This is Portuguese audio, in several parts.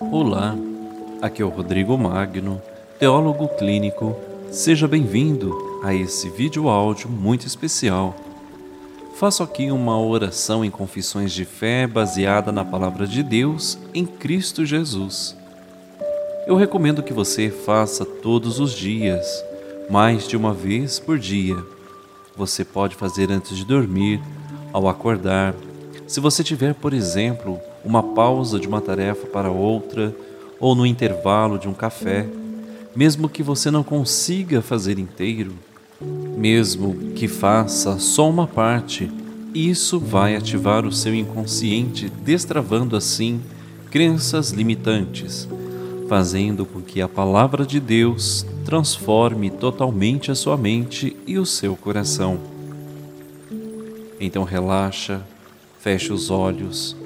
Olá, aqui é o Rodrigo Magno, teólogo clínico. Seja bem-vindo a esse vídeo áudio muito especial. Faço aqui uma oração em confissões de fé baseada na palavra de Deus em Cristo Jesus. Eu recomendo que você faça todos os dias, mais de uma vez por dia. Você pode fazer antes de dormir, ao acordar. Se você tiver, por exemplo, uma pausa de uma tarefa para outra ou no intervalo de um café, mesmo que você não consiga fazer inteiro, mesmo que faça só uma parte, isso vai ativar o seu inconsciente, destravando assim crenças limitantes, fazendo com que a palavra de Deus transforme totalmente a sua mente e o seu coração. Então relaxa, feche os olhos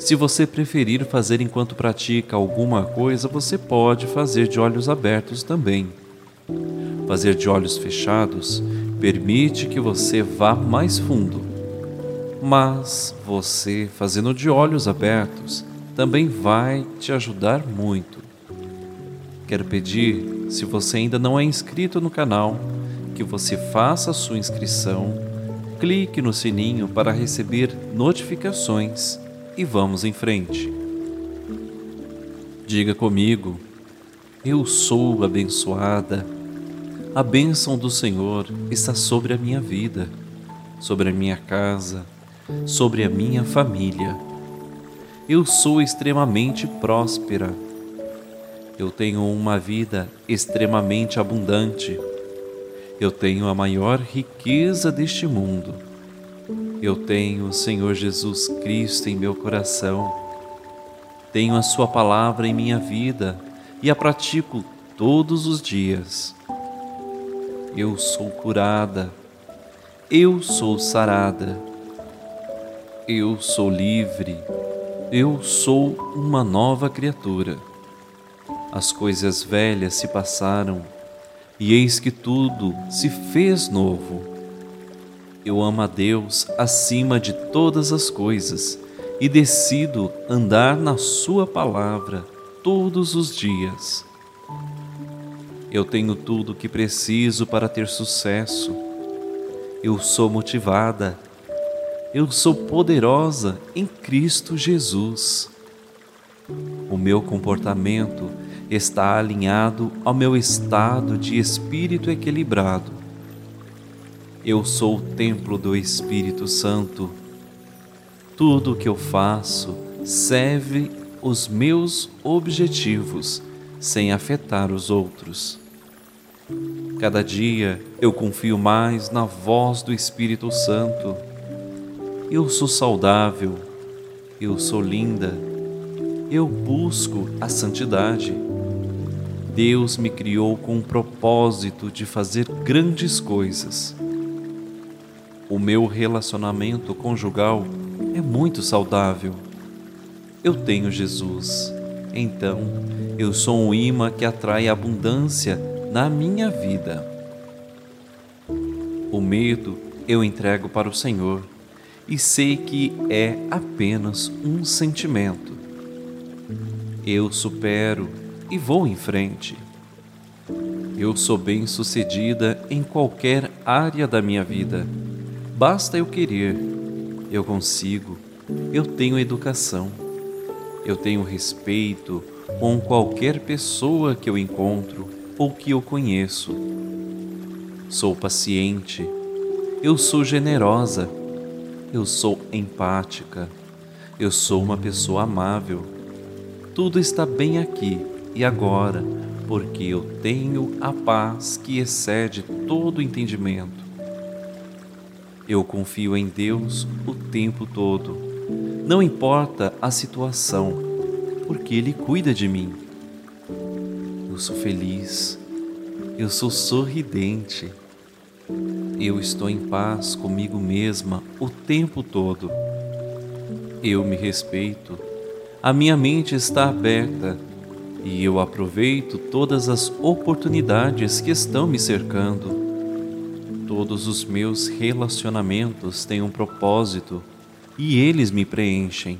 se você preferir fazer enquanto pratica alguma coisa, você pode fazer de olhos abertos também. Fazer de olhos fechados permite que você vá mais fundo. Mas você, fazendo de olhos abertos, também vai te ajudar muito. Quero pedir, se você ainda não é inscrito no canal, que você faça a sua inscrição, clique no sininho para receber notificações e vamos em frente. Diga comigo, eu sou abençoada. A bênção do Senhor está sobre a minha vida, sobre a minha casa, sobre a minha família. Eu sou extremamente próspera. Eu tenho uma vida extremamente abundante. Eu tenho a maior riqueza deste mundo eu tenho o Senhor Jesus Cristo em meu coração. Tenho a Sua palavra em minha vida e a pratico todos os dias. Eu sou curada. Eu sou sarada. Eu sou livre. Eu sou uma nova criatura. As coisas velhas se passaram e eis que tudo se fez novo. Eu amo a Deus acima de todas as coisas e decido andar na Sua palavra todos os dias. Eu tenho tudo o que preciso para ter sucesso. Eu sou motivada. Eu sou poderosa em Cristo Jesus. O meu comportamento está alinhado ao meu estado de espírito equilibrado eu sou o templo do Espírito Santo. Tudo o que eu faço serve os meus objetivos sem afetar os outros. Cada dia eu confio mais na voz do Espírito Santo. Eu sou saudável, eu sou linda, eu busco a santidade. Deus me criou com o propósito de fazer grandes coisas. O meu relacionamento conjugal é muito saudável. Eu tenho Jesus, então eu sou um imã que atrai abundância na minha vida. O medo eu entrego para o Senhor e sei que é apenas um sentimento. Eu supero e vou em frente. Eu sou bem-sucedida em qualquer área da minha vida Basta eu querer, eu consigo, eu tenho educação, eu tenho respeito com qualquer pessoa que eu encontro ou que eu conheço. Sou paciente, eu sou generosa, eu sou empática, eu sou uma pessoa amável. Tudo está bem aqui e agora, porque eu tenho a paz que excede todo entendimento. Eu confio em Deus o tempo todo. Não importa a situação, porque Ele cuida de mim. Sou feliz, eu sou sorridente, Eu estou em paz comigo mesma o tempo todo. Eu me respeito, a minha mente está aberta e eu aproveito todas as oportunidades que estão me cercando. Todos os meus relacionamentos têm um propósito e eles me preenchem.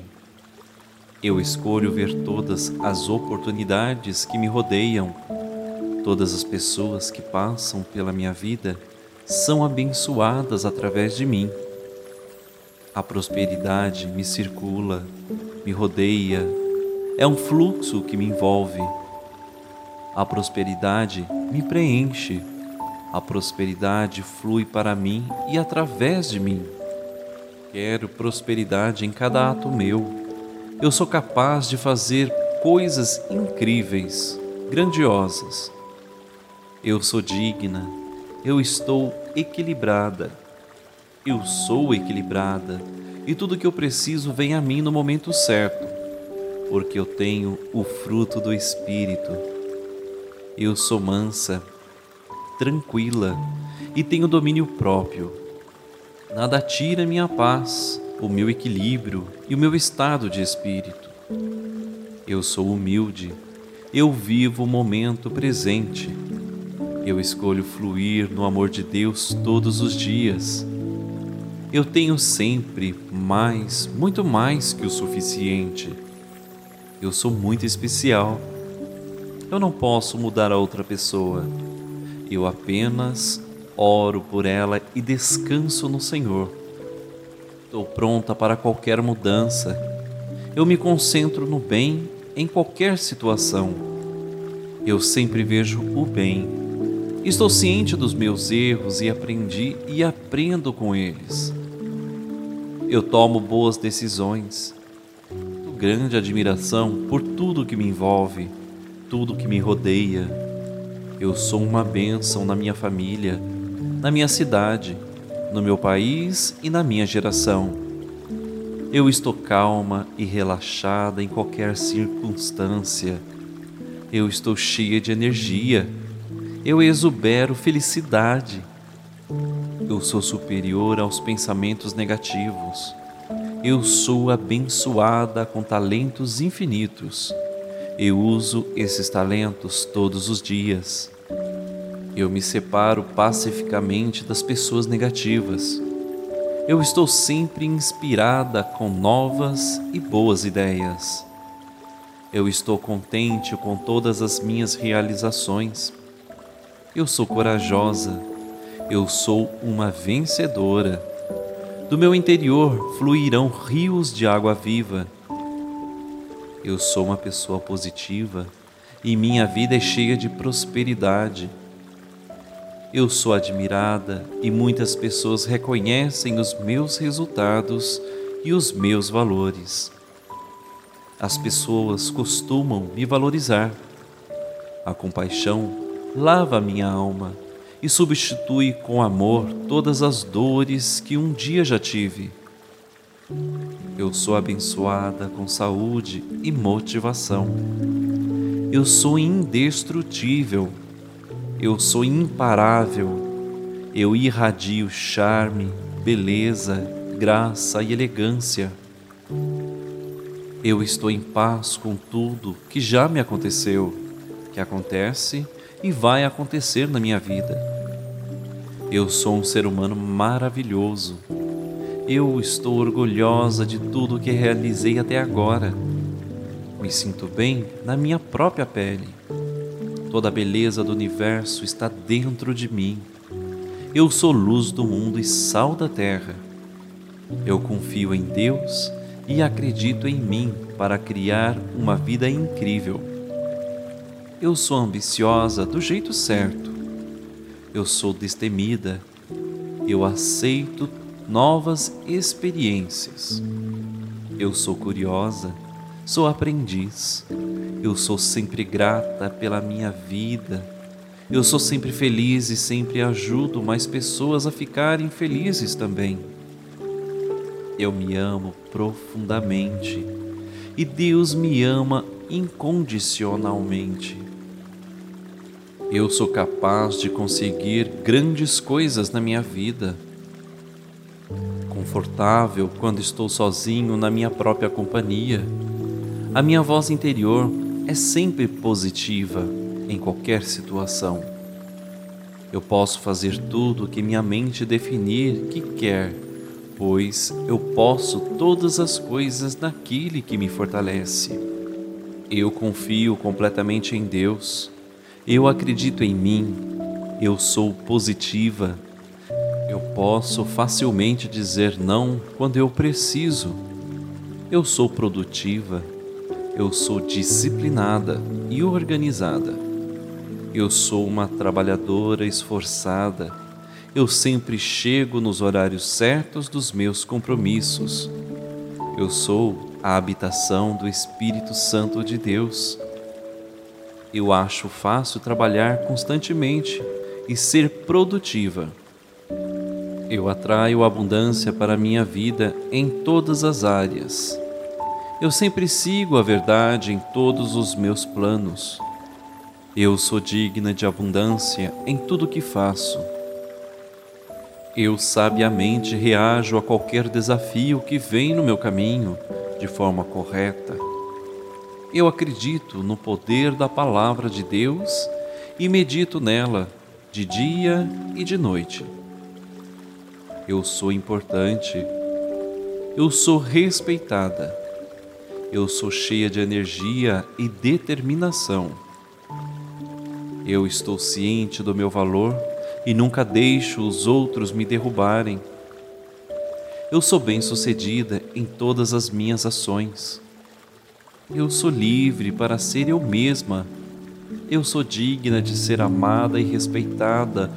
Eu escolho ver todas as oportunidades que me rodeiam. Todas as pessoas que passam pela minha vida são abençoadas através de mim. A prosperidade me circula, me rodeia, é um fluxo que me envolve. A prosperidade me preenche, a prosperidade flui para mim e através de mim. Quero prosperidade em cada ato meu. Eu sou capaz de fazer coisas incríveis, grandiosas. Eu sou digna, eu estou equilibrada. Eu sou equilibrada e tudo que eu preciso vem a mim no momento certo, porque eu tenho o fruto do Espírito. Eu sou mansa, tranquila e tenho domínio próprio. Nada tira minha paz, o meu equilíbrio e o meu estado de espírito. Eu sou humilde, eu vivo o momento presente. Eu escolho fluir no amor de Deus todos os dias. Eu tenho sempre mais, muito mais que o suficiente. Eu sou muito especial. Eu não posso mudar a outra pessoa. Eu apenas oro por ela e descanso no Senhor. Estou pronta para qualquer mudança. Eu me concentro no bem em qualquer situação. Eu sempre vejo o bem. Estou ciente dos meus erros e aprendi e aprendo com eles. Eu tomo boas decisões. Tenho grande admiração por tudo que me envolve, tudo que me rodeia. Eu sou uma bênção na minha família na minha cidade, no meu país e na minha geração. Eu estou calma e relaxada em qualquer circunstância. Eu estou cheia de energia. Eu exubero felicidade. Eu sou superior aos pensamentos negativos. Eu sou abençoada com talentos infinitos. Eu uso esses talentos todos os dias. Eu me separo pacificamente das pessoas negativas. Eu estou sempre inspirada com novas e boas ideias. Eu estou contente com todas as minhas realizações. Eu sou corajosa. Eu sou uma vencedora. Do meu interior fluirão rios de água viva. Eu sou uma pessoa positiva e minha vida é cheia de prosperidade. Eu sou admirada e muitas pessoas reconhecem os meus resultados e os meus valores. As pessoas costumam me valorizar. A compaixão lava minha alma e substitui com amor todas as dores que um dia já tive. Eu sou abençoada com saúde e motivação. Eu sou indestrutível eu sou imparável, eu irradio charme, beleza, graça e elegância. Eu estou em paz com tudo que já me aconteceu, que acontece e vai acontecer na minha vida. Eu sou um ser humano maravilhoso. Eu estou orgulhosa de tudo que realizei até agora. Me sinto bem na minha própria pele. Toda a beleza do universo está dentro de mim. Eu sou luz do mundo e sal da terra. Eu confio em Deus e acredito em mim para criar uma vida incrível. Eu sou ambiciosa do jeito certo. Eu sou destemida. Eu aceito novas experiências. Eu sou curiosa. Sou aprendiz. Eu sou sempre grata pela minha vida. Eu sou sempre feliz e sempre ajudo mais pessoas a ficarem felizes também. Eu me amo profundamente e Deus me ama incondicionalmente. Eu sou capaz de conseguir grandes coisas na minha vida. Confortável quando estou sozinho na minha própria companhia. A minha voz interior é sempre positiva em qualquer situação. Eu posso fazer tudo o que minha mente definir que quer, pois eu posso todas as coisas naquele que me fortalece. Eu confio completamente em Deus. Eu acredito em mim. Eu sou positiva. Eu posso facilmente dizer não quando eu preciso. Eu sou produtiva. Eu sou disciplinada e organizada. Eu sou uma trabalhadora esforçada. Eu sempre chego nos horários certos dos meus compromissos. Eu sou a habitação do Espírito Santo de Deus. Eu acho fácil trabalhar constantemente e ser produtiva. Eu atraio abundância para minha vida em todas as áreas. Eu sempre sigo a verdade em todos os meus planos. Eu sou digna de abundância em tudo que faço. Eu sabiamente reajo a qualquer desafio que vem no meu caminho de forma correta. Eu acredito no poder da palavra de Deus e medito nela de dia e de noite. Eu sou importante. Eu sou respeitada. Eu sou cheia de energia e determinação. Eu estou ciente do meu valor e nunca deixo os outros me derrubarem. Eu sou bem-sucedida em todas as minhas ações. Eu sou livre para ser eu mesma. Eu sou digna de ser amada e respeitada,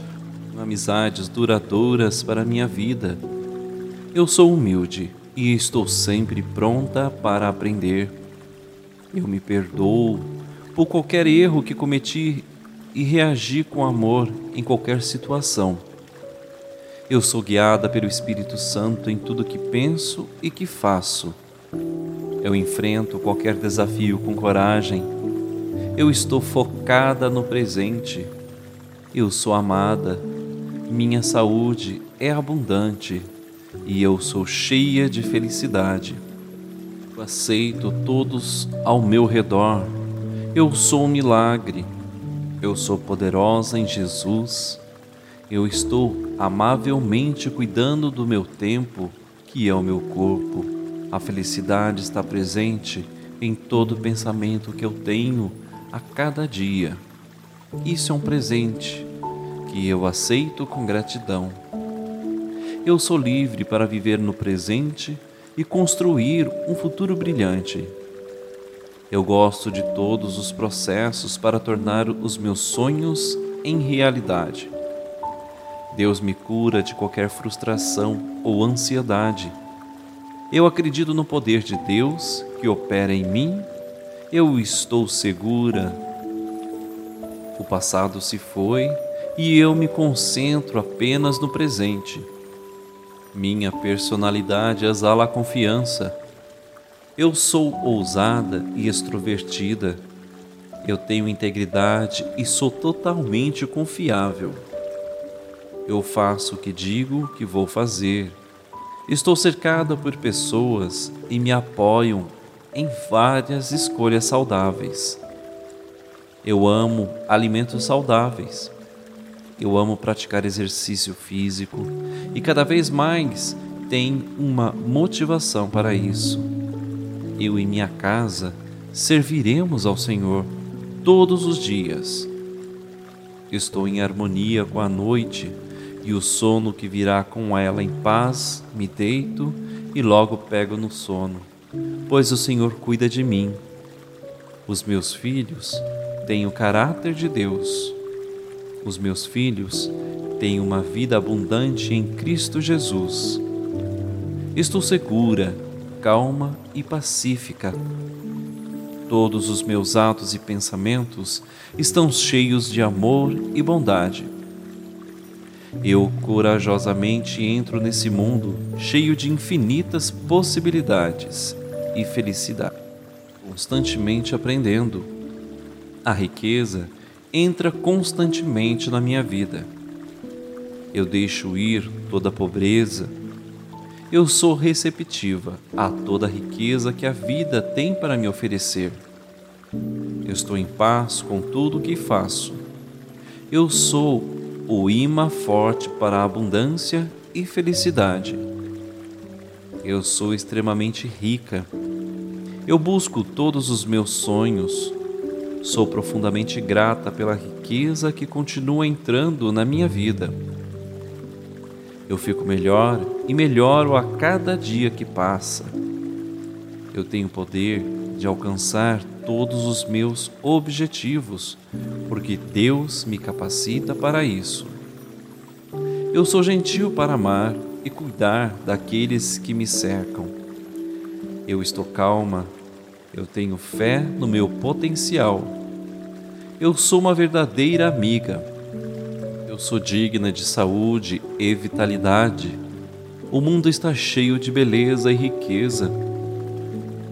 com amizades duradouras para a minha vida. Eu sou humilde e estou sempre pronta para aprender. Eu me perdoo por qualquer erro que cometi e reagir com amor em qualquer situação. Eu sou guiada pelo Espírito Santo em tudo que penso e que faço. Eu enfrento qualquer desafio com coragem. Eu estou focada no presente. Eu sou amada. Minha saúde é abundante e eu sou cheia de felicidade. Eu aceito todos ao meu redor. Eu sou um milagre. Eu sou poderosa em Jesus. Eu estou amavelmente cuidando do meu tempo, que é o meu corpo. A felicidade está presente em todo pensamento que eu tenho a cada dia. Isso é um presente que eu aceito com gratidão. Eu sou livre para viver no presente e construir um futuro brilhante. Eu gosto de todos os processos para tornar os meus sonhos em realidade. Deus me cura de qualquer frustração ou ansiedade. Eu acredito no poder de Deus que opera em mim. Eu estou segura. O passado se foi e eu me concentro apenas no presente. Minha personalidade exala a confiança eu sou ousada e extrovertida. Eu tenho integridade e sou totalmente confiável. Eu faço o que digo que vou fazer. Estou cercada por pessoas e me apoiam em várias escolhas saudáveis. Eu amo alimentos saudáveis. Eu amo praticar exercício físico e cada vez mais tenho uma motivação para isso eu e minha casa serviremos ao Senhor todos os dias. Estou em harmonia com a noite e o sono que virá com ela em paz, me deito e logo pego no sono, pois o Senhor cuida de mim. Os meus filhos têm o caráter de Deus. Os meus filhos têm uma vida abundante em Cristo Jesus. Estou segura calma e pacífica. Todos os meus atos e pensamentos estão cheios de amor e bondade. Eu corajosamente entro nesse mundo cheio de infinitas possibilidades e felicidade, constantemente aprendendo. A riqueza entra constantemente na minha vida. Eu deixo ir toda a pobreza. Eu sou receptiva a toda a riqueza que a vida tem para me oferecer. Eu estou em paz com tudo o que faço. Eu sou o imã forte para a abundância e felicidade. Eu sou extremamente rica. Eu busco todos os meus sonhos. Sou profundamente grata pela riqueza que continua entrando na minha vida. Eu fico melhor e melhoro a cada dia que passa. Eu tenho poder de alcançar todos os meus objetivos, porque Deus me capacita para isso. Eu sou gentil para amar e cuidar daqueles que me cercam. Eu estou calma, eu tenho fé no meu potencial. Eu sou uma verdadeira amiga. Eu sou digna de saúde e vitalidade. O mundo está cheio de beleza e riqueza.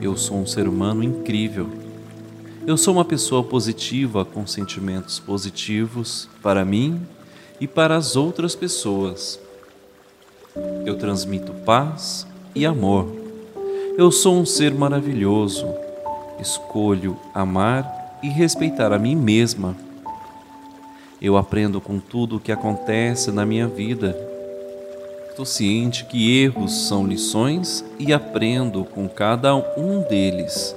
Eu sou um ser humano incrível. Eu sou uma pessoa positiva com sentimentos positivos para mim e para as outras pessoas. Eu transmito paz e amor. Eu sou um ser maravilhoso. Escolho amar e respeitar a mim mesma. Eu aprendo com tudo o que acontece na minha vida. Estou ciente que erros são lições e aprendo com cada um deles.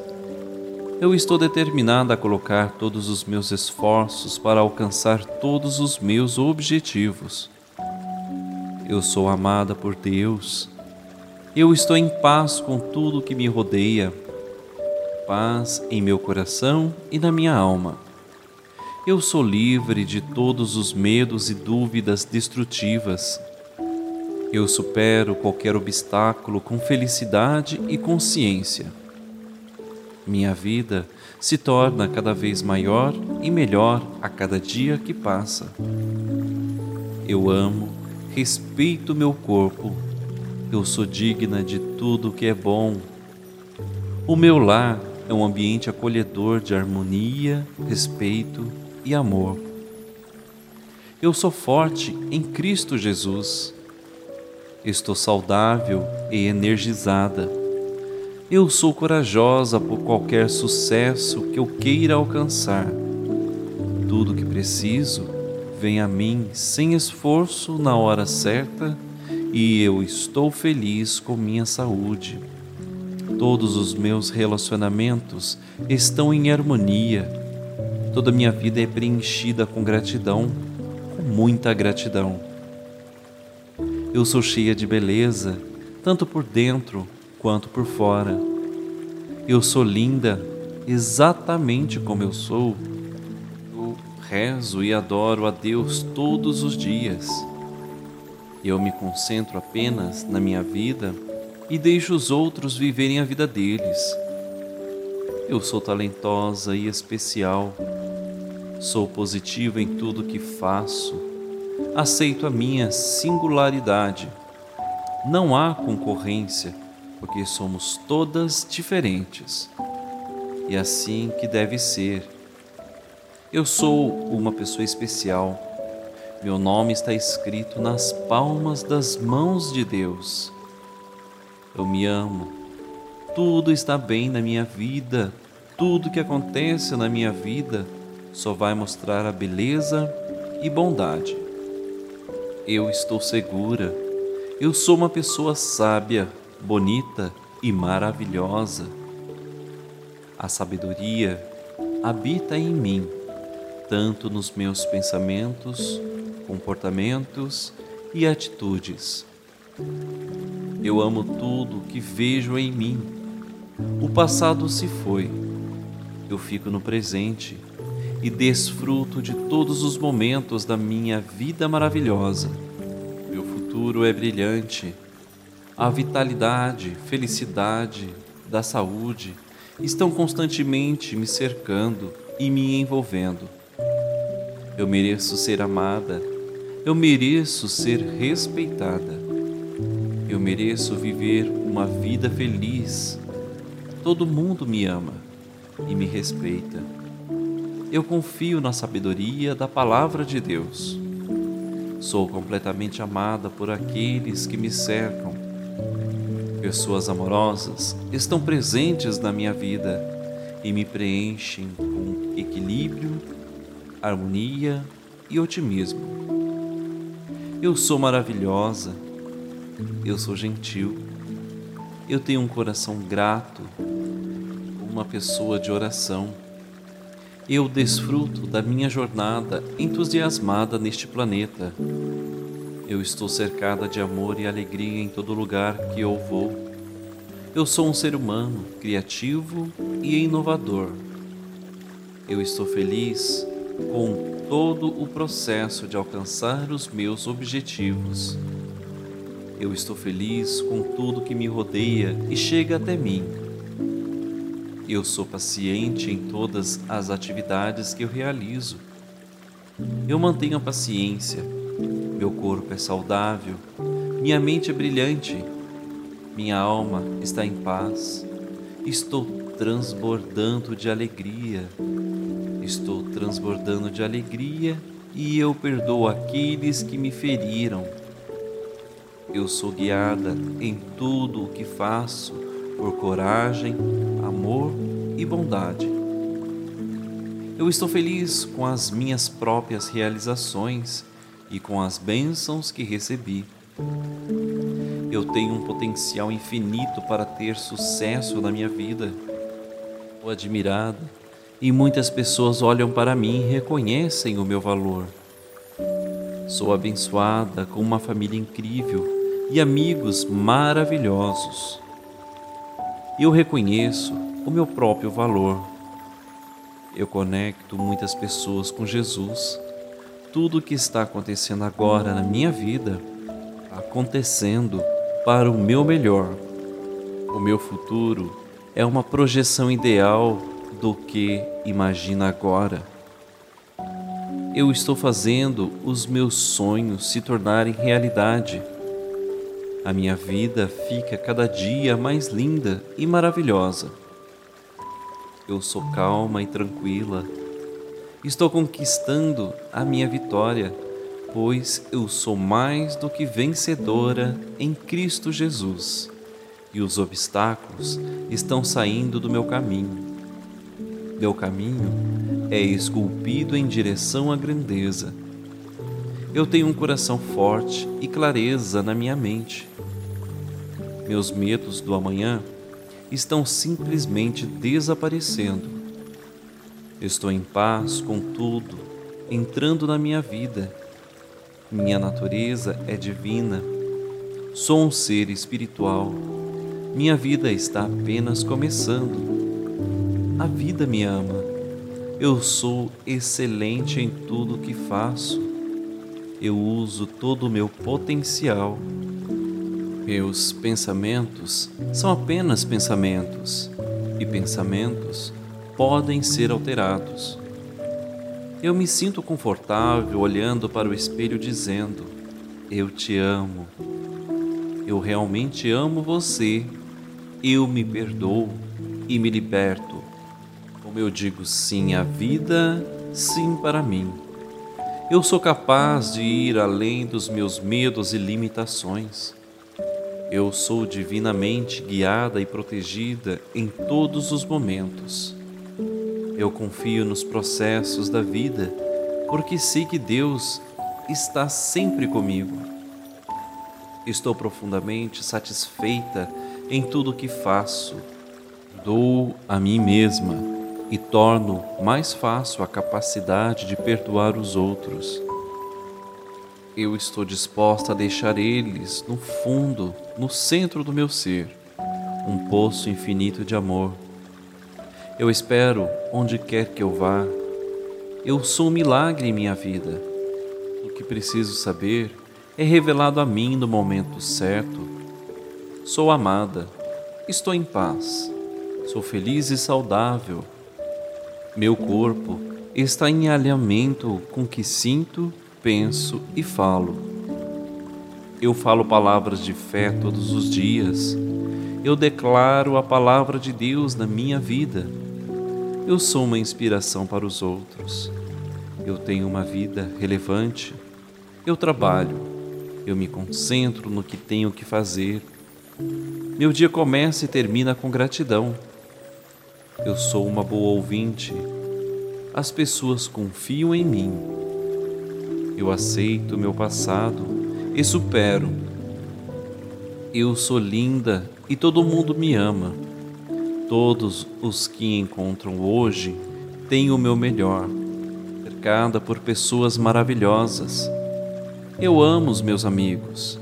Eu estou determinada a colocar todos os meus esforços para alcançar todos os meus objetivos. Eu sou amada por Deus. Eu estou em paz com tudo que me rodeia. Paz em meu coração e na minha alma. Eu sou livre de todos os medos e dúvidas destrutivas. Eu supero qualquer obstáculo com felicidade e consciência minha vida se torna cada vez maior e melhor a cada dia que passa. Eu amo, respeito meu corpo, eu sou digna de tudo que é bom. O meu lar é um ambiente acolhedor de harmonia, respeito e amor. Eu sou forte em Cristo Jesus. Estou saudável e energizada eu sou corajosa por qualquer sucesso que eu queira alcançar. Tudo que preciso vem a mim sem esforço na hora certa e eu estou feliz com minha saúde. Todos os meus relacionamentos estão em harmonia. Toda minha vida é preenchida com gratidão, com muita gratidão. Eu sou cheia de beleza, tanto por dentro quanto por fora. Eu sou linda exatamente como eu sou. Eu rezo e adoro a Deus todos os dias. Eu me concentro apenas na minha vida e deixo os outros viverem a vida deles. Eu sou talentosa e especial. Sou positiva em tudo que faço. Aceito a minha singularidade. Não há concorrência porque somos todas diferentes. E assim que deve ser. Eu sou uma pessoa especial. Meu nome está escrito nas palmas das mãos de Deus. Eu me amo. Tudo está bem na minha vida. Tudo que acontece na minha vida só vai mostrar a beleza e bondade. Eu estou segura. Eu sou uma pessoa sábia bonita e maravilhosa. A sabedoria habita em mim, tanto nos meus pensamentos, comportamentos e atitudes. Eu amo tudo que vejo em mim. O passado se foi. Eu fico no presente e desfruto de todos os momentos da minha vida maravilhosa. Meu futuro é brilhante a vitalidade, felicidade, da saúde estão constantemente me cercando e me envolvendo. Eu mereço ser amada, eu mereço ser respeitada, eu mereço viver uma vida feliz. Todo mundo me ama e me respeita. eu confio na sabedoria da Palavra de Deus. Sou completamente amada por aqueles que me cercam. Pessoas amorosas estão presentes na minha vida e me preenchem com equilíbrio, harmonia e otimismo. Eu sou maravilhosa, eu sou gentil, eu tenho um coração grato, uma pessoa de oração eu desfruto da minha jornada entusiasmada neste planeta. Eu estou cercada de amor e alegria em todo lugar que eu vou. Eu sou um ser humano criativo e inovador. Eu estou feliz com todo o processo de alcançar os meus objetivos. Eu estou feliz com tudo que me rodeia e chega até mim. Eu sou paciente em todas as atividades que eu realizo. Eu mantenho a paciência. Meu corpo é saudável. Minha mente é brilhante. Minha alma está em paz. Estou transbordando de alegria. Estou transbordando de alegria e eu perdoo aqueles que me feriram. Eu sou guiada em tudo o que faço por coragem, amor e bondade. Eu estou feliz com as minhas próprias realizações e com as bênçãos que recebi. Eu tenho um potencial infinito para ter sucesso na minha vida. Sou admirada e muitas pessoas olham para mim e reconhecem o meu valor. Sou abençoada com uma família incrível e amigos maravilhosos eu reconheço o meu próprio valor. Eu conecto muitas pessoas com Jesus. Tudo o que está acontecendo agora na minha vida, acontecendo para o meu melhor. O meu futuro é uma projeção ideal do que imagina agora. Eu estou fazendo os meus sonhos se tornarem realidade a minha vida fica cada dia mais linda e maravilhosa. Eu sou calma e tranquila. Estou conquistando a minha vitória, pois eu sou mais do que vencedora em Cristo Jesus. E os obstáculos estão saindo do meu caminho. Meu caminho é esculpido em direção à grandeza. Eu tenho um coração forte e clareza na minha mente meus medos do amanhã estão simplesmente desaparecendo. Estou em paz com tudo entrando na minha vida. Minha natureza é divina. Sou um ser espiritual. Minha vida está apenas começando. A vida me ama. Eu sou excelente em tudo que faço. Eu uso todo o meu potencial meus pensamentos são apenas pensamentos e pensamentos podem ser alterados. Eu me sinto confortável olhando para o espelho dizendo: Eu te amo. Eu realmente amo você. Eu me perdoo e me liberto. Como eu digo sim à vida, sim para mim. Eu sou capaz de ir além dos meus medos e limitações. Eu sou divinamente guiada e protegida em todos os momentos. Eu confio nos processos da vida, porque sei que Deus está sempre comigo. Estou profundamente satisfeita em tudo o que faço. Dou a mim mesma e torno mais fácil a capacidade de perdoar os outros eu estou disposta a deixar eles no fundo, no centro do meu ser, um poço infinito de amor. Eu espero onde quer que eu vá. Eu sou um milagre em minha vida. O que preciso saber é revelado a mim no momento certo. Sou amada, estou em paz, sou feliz e saudável. Meu corpo está em alinhamento com o que sinto penso e falo. Eu falo palavras de fé todos os dias. Eu declaro a palavra de Deus na minha vida. Eu sou uma inspiração para os outros. Eu tenho uma vida relevante. Eu trabalho. Eu me concentro no que tenho que fazer. Meu dia começa e termina com gratidão. Eu sou uma boa ouvinte. As pessoas confiam em mim. Eu aceito meu passado e supero. Eu sou linda e todo mundo me ama. Todos os que encontram hoje têm o meu melhor, cercada por pessoas maravilhosas. Eu amo os meus amigos,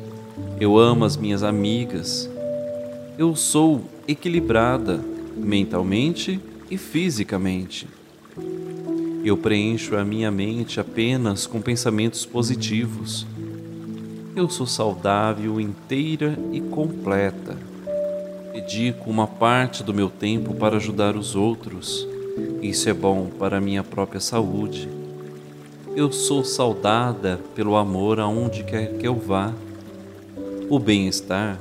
eu amo as minhas amigas. Eu sou equilibrada mentalmente e fisicamente. Eu preencho a minha mente apenas com pensamentos positivos. Eu sou saudável inteira e completa dedico uma parte do meu tempo para ajudar os outros. Isso é bom para a minha própria saúde. Eu sou saudada pelo amor aonde quer que eu vá. O bem-estar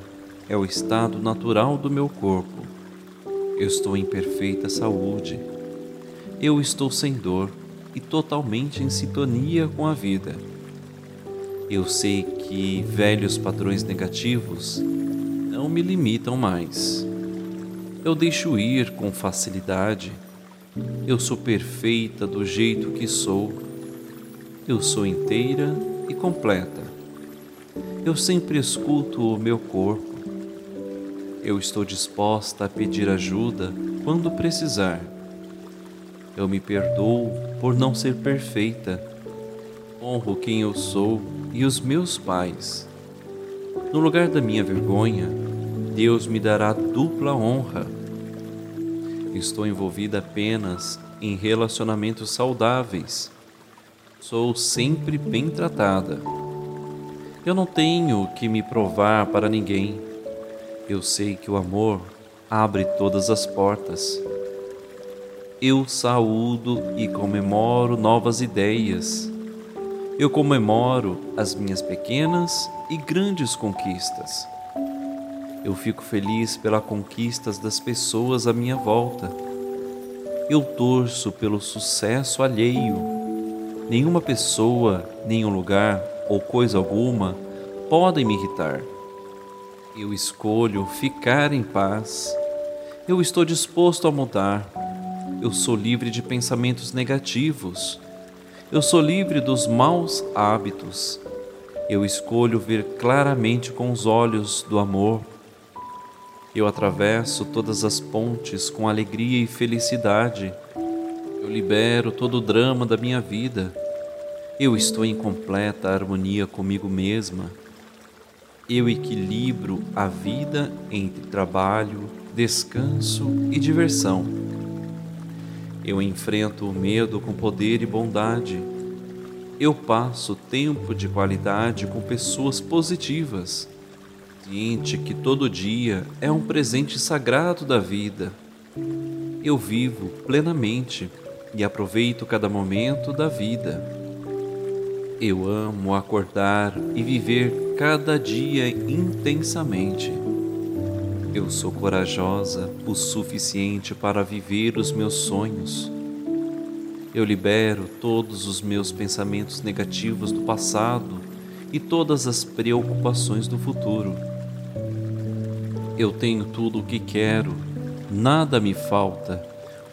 é o estado natural do meu corpo. Eu estou em perfeita saúde. Eu estou sem dor e totalmente em sintonia com a vida. Eu sei que velhos padrões negativos não me limitam mais. Eu deixo ir com facilidade. Eu sou perfeita do jeito que sou. Eu sou inteira e completa. Eu sempre escuto o meu corpo. Eu estou disposta a pedir ajuda quando precisar. Eu me perdoo por não ser perfeita. Honro quem eu sou e os meus pais. No lugar da minha vergonha, Deus me dará dupla honra. Estou envolvida apenas em relacionamentos saudáveis. Sou sempre bem tratada. Eu não tenho que me provar para ninguém. Eu sei que o amor abre todas as portas. Eu saúdo e comemoro novas ideias. Eu comemoro as minhas pequenas e grandes conquistas. Eu fico feliz pelas conquistas das pessoas à minha volta. Eu torço pelo sucesso alheio. Nenhuma pessoa, nenhum lugar ou coisa alguma podem me irritar. Eu escolho ficar em paz. Eu estou disposto a mudar. Eu sou livre de pensamentos negativos. Eu sou livre dos maus hábitos. Eu escolho ver claramente com os olhos do amor eu atravesso todas as pontes com alegria e felicidade. Eu libero todo o drama da minha vida. Eu estou em completa harmonia comigo mesma. Eu equilibro a vida entre trabalho, descanso e diversão. Eu enfrento o medo com poder e bondade. Eu passo tempo de qualidade com pessoas positivas ciente que todo dia é um presente sagrado da vida. Eu vivo plenamente e aproveito cada momento da vida. Eu amo acordar e viver cada dia intensamente. Eu sou corajosa o suficiente para viver os meus sonhos. Eu libero todos os meus pensamentos negativos do passado e todas as preocupações do futuro eu tenho tudo o que quero, nada me falta,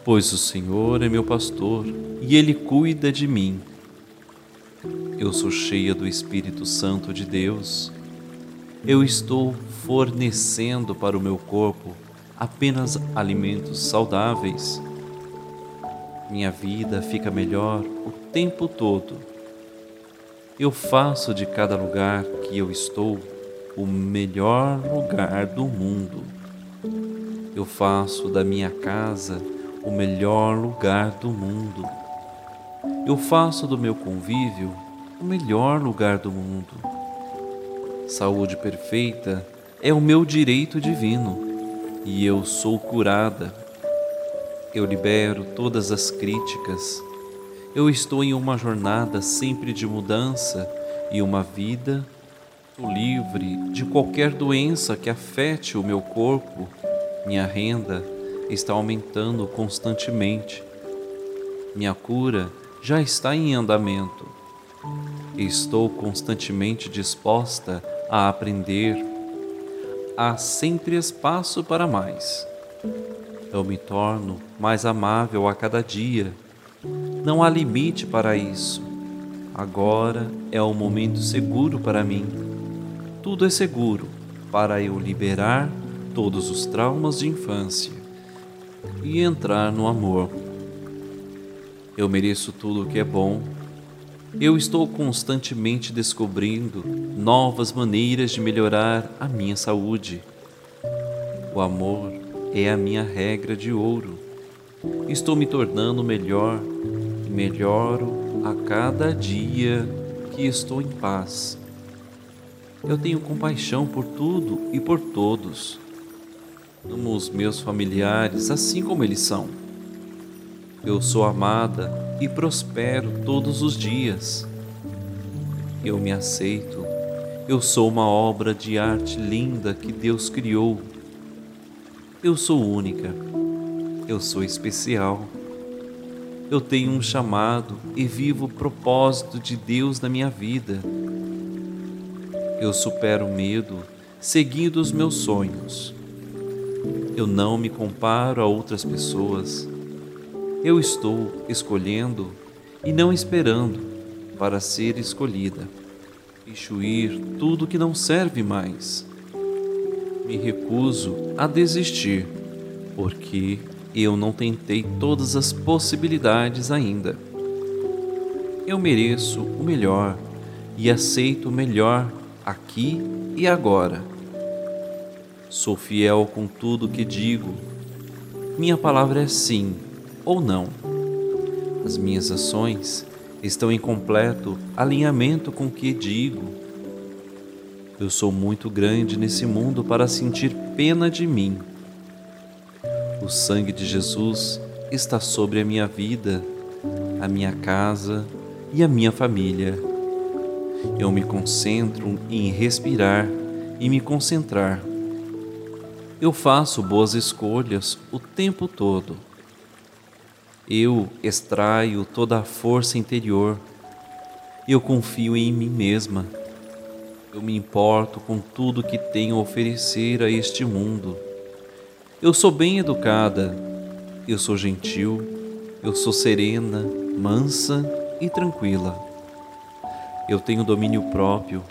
pois o Senhor é meu pastor e Ele cuida de mim. Eu sou cheia do Espírito Santo de Deus. Eu estou fornecendo para o meu corpo apenas alimentos saudáveis. Minha vida fica melhor o tempo todo. Eu faço de cada lugar que eu estou o melhor lugar do mundo. Eu faço da minha casa o melhor lugar do mundo. Eu faço do meu convívio o melhor lugar do mundo. Saúde perfeita é o meu direito divino e eu sou curada. Eu libero todas as críticas. Eu estou em uma jornada sempre de mudança e uma vida livre de qualquer doença que afete o meu corpo. Minha renda está aumentando constantemente. Minha cura já está em andamento. Estou constantemente disposta a aprender. Há sempre espaço para mais. Eu me torno mais amável a cada dia. Não há limite para isso. Agora é o momento seguro para mim. Tudo é seguro para eu liberar todos os traumas de infância e entrar no amor. Eu mereço tudo o que é bom. Eu estou constantemente descobrindo novas maneiras de melhorar a minha saúde. O amor é a minha regra de ouro. Estou me tornando melhor e melhoro a cada dia que estou em paz. Eu tenho compaixão por tudo e por todos. Amo os meus familiares assim como eles são. Eu sou amada e prospero todos os dias. Eu me aceito. Eu sou uma obra de arte linda que Deus criou. Eu sou única. Eu sou especial. Eu tenho um chamado e vivo o propósito de Deus na minha vida. Eu supero o medo seguindo os meus sonhos. Eu não me comparo a outras pessoas. Eu estou escolhendo e não esperando para ser escolhida. Exuir tudo que não serve mais. Me recuso a desistir, porque eu não tentei todas as possibilidades ainda. Eu mereço o melhor e aceito o melhor aqui e agora. Sou fiel com tudo que digo. Minha palavra é sim ou não. As minhas ações estão em completo alinhamento com o que digo. Eu sou muito grande nesse mundo para sentir pena de mim. O sangue de Jesus está sobre a minha vida, a minha casa e a minha família. Eu me concentro em respirar e me concentrar. Eu faço boas escolhas o tempo todo. Eu extraio toda a força interior. Eu confio em mim mesma. Eu me importo com tudo que tenho a oferecer a este mundo. Eu sou bem educada. Eu sou gentil. Eu sou serena, mansa e tranquila. Eu tenho domínio próprio.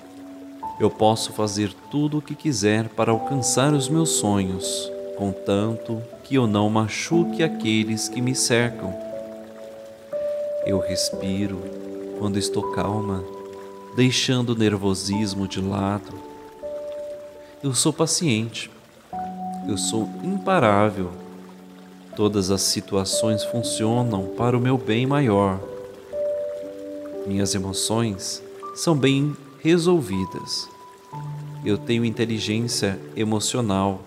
Eu posso fazer tudo o que quiser para alcançar os meus sonhos, contanto que eu não machuque aqueles que me cercam. Eu respiro quando estou calma, deixando o nervosismo de lado. Eu sou paciente. Eu sou imparável. Todas as situações funcionam para o meu bem maior. Minhas emoções são bem resolvidas. Eu tenho inteligência emocional.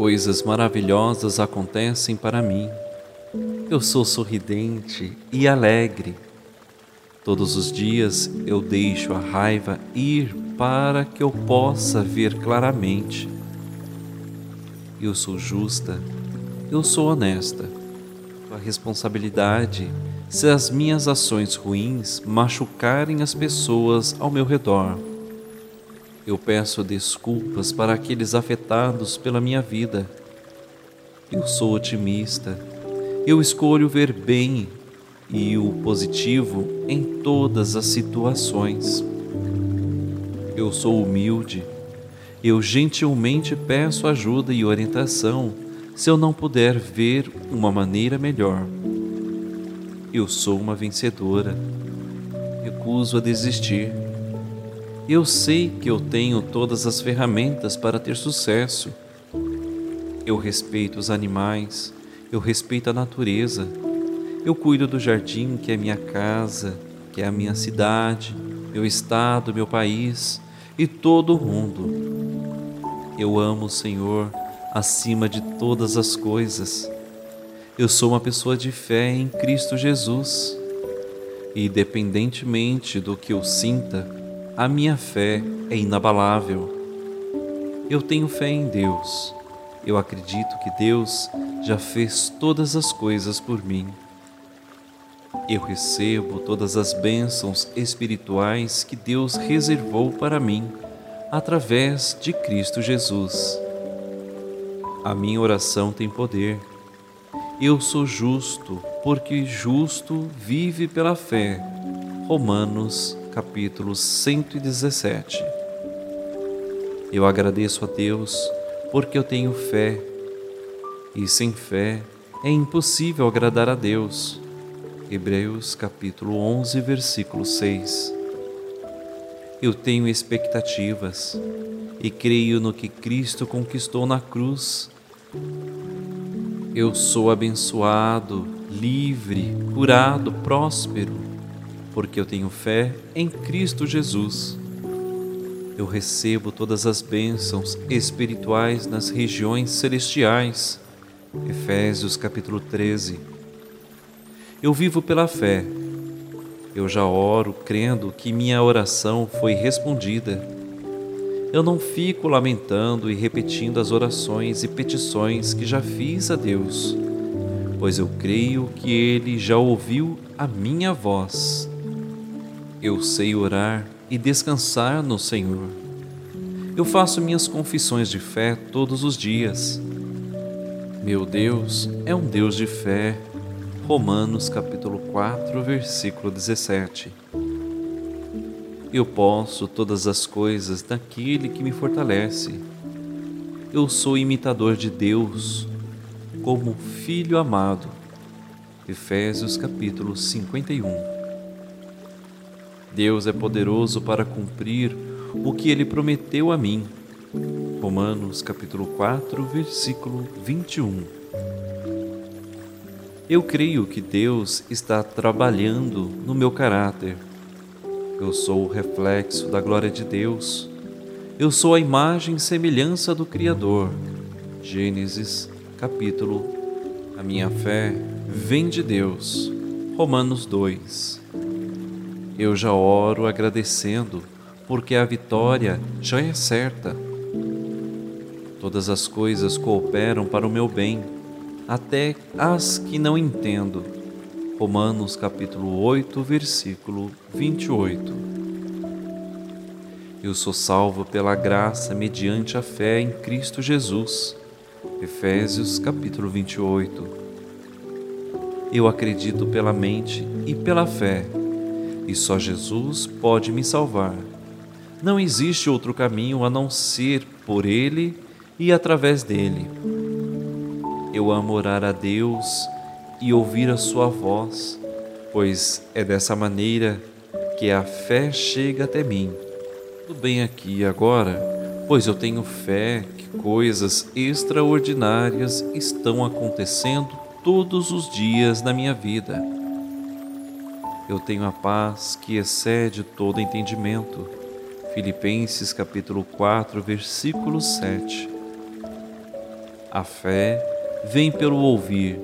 Coisas maravilhosas acontecem para mim. Eu sou sorridente e alegre. Todos os dias eu deixo a raiva ir para que eu possa ver claramente. Eu sou justa, eu sou honesta. A responsabilidade se as minhas ações ruins machucarem as pessoas ao meu redor. Eu peço desculpas para aqueles afetados pela minha vida. Eu sou otimista. Eu escolho ver bem e o positivo em todas as situações. Eu sou humilde. Eu gentilmente peço ajuda e orientação se eu não puder ver uma maneira melhor. Eu sou uma vencedora. Recuso a desistir. Eu sei que eu tenho todas as ferramentas para ter sucesso. Eu respeito os animais, eu respeito a natureza. Eu cuido do jardim que é minha casa, que é a minha cidade, meu estado, meu país e todo o mundo. Eu amo o Senhor acima de todas as coisas eu sou uma pessoa de fé em Cristo Jesus. E, independentemente do que eu sinta, a minha fé é inabalável. Eu tenho fé em Deus. Eu acredito que Deus já fez todas as coisas por mim. eu recebo todas as bênçãos espirituais que Deus reservou para mim através de Cristo Jesus. A minha oração tem poder. Eu sou justo, porque justo vive pela fé. Romanos, capítulo 117. Eu agradeço a Deus porque eu tenho fé. E sem fé é impossível agradar a Deus. Hebreus capítulo 11, versículo 6. Eu tenho expectativas e creio no que Cristo conquistou na cruz. Eu sou abençoado, livre, curado, próspero, porque eu tenho fé em Cristo Jesus. Eu recebo todas as bênçãos espirituais nas regiões celestiais. Efésios capítulo 13 eu vivo pela fé. Eu já oro crendo que minha oração foi respondida. Eu não fico lamentando e repetindo as orações e petições que já fiz a Deus, pois eu creio que Ele já ouviu a minha voz. Eu sei orar e descansar no Senhor. Eu faço minhas confissões de fé todos os dias. Meu Deus é um Deus de fé Romanos capítulo 4, versículo 17. Eu posso todas as coisas daquele que me fortalece. Eu sou imitador de Deus, como filho amado. Efésios capítulo 51. Deus é poderoso para cumprir o que ele prometeu a mim. Romanos capítulo 4, versículo 21. Eu creio que Deus está trabalhando no meu caráter. Eu sou o reflexo da glória de Deus. Eu sou a imagem e semelhança do Criador. Gênesis, capítulo. A minha fé vem de Deus. Romanos 2. Eu já oro agradecendo, porque a vitória já é certa. Todas as coisas cooperam para o meu bem até as que não entendo. Romanos capítulo 8, versículo 28. Eu sou salvo pela graça mediante a fé em Cristo Jesus. Efésios capítulo 28. Eu acredito pela mente e pela fé, e só Jesus pode me salvar. Não existe outro caminho a não ser por Ele e através dele. Eu amo orar a Deus e ouvir a Sua voz, pois é dessa maneira que a fé chega até mim. Tudo bem aqui e agora, pois eu tenho fé que coisas extraordinárias estão acontecendo todos os dias na minha vida. Eu tenho a paz que excede todo entendimento. Filipenses capítulo 4, versículo 7. A fé vem pelo ouvir,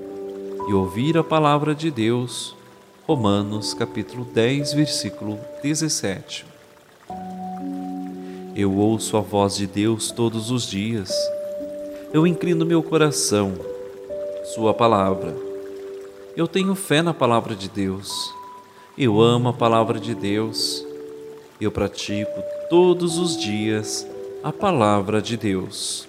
e ouvir a palavra de Deus. Romanos capítulo 10, versículo 17. Eu ouço a voz de Deus todos os dias. Eu inclino meu coração, Sua palavra. Eu tenho fé na palavra de Deus. Eu amo a palavra de Deus. Eu pratico todos os dias a palavra de Deus.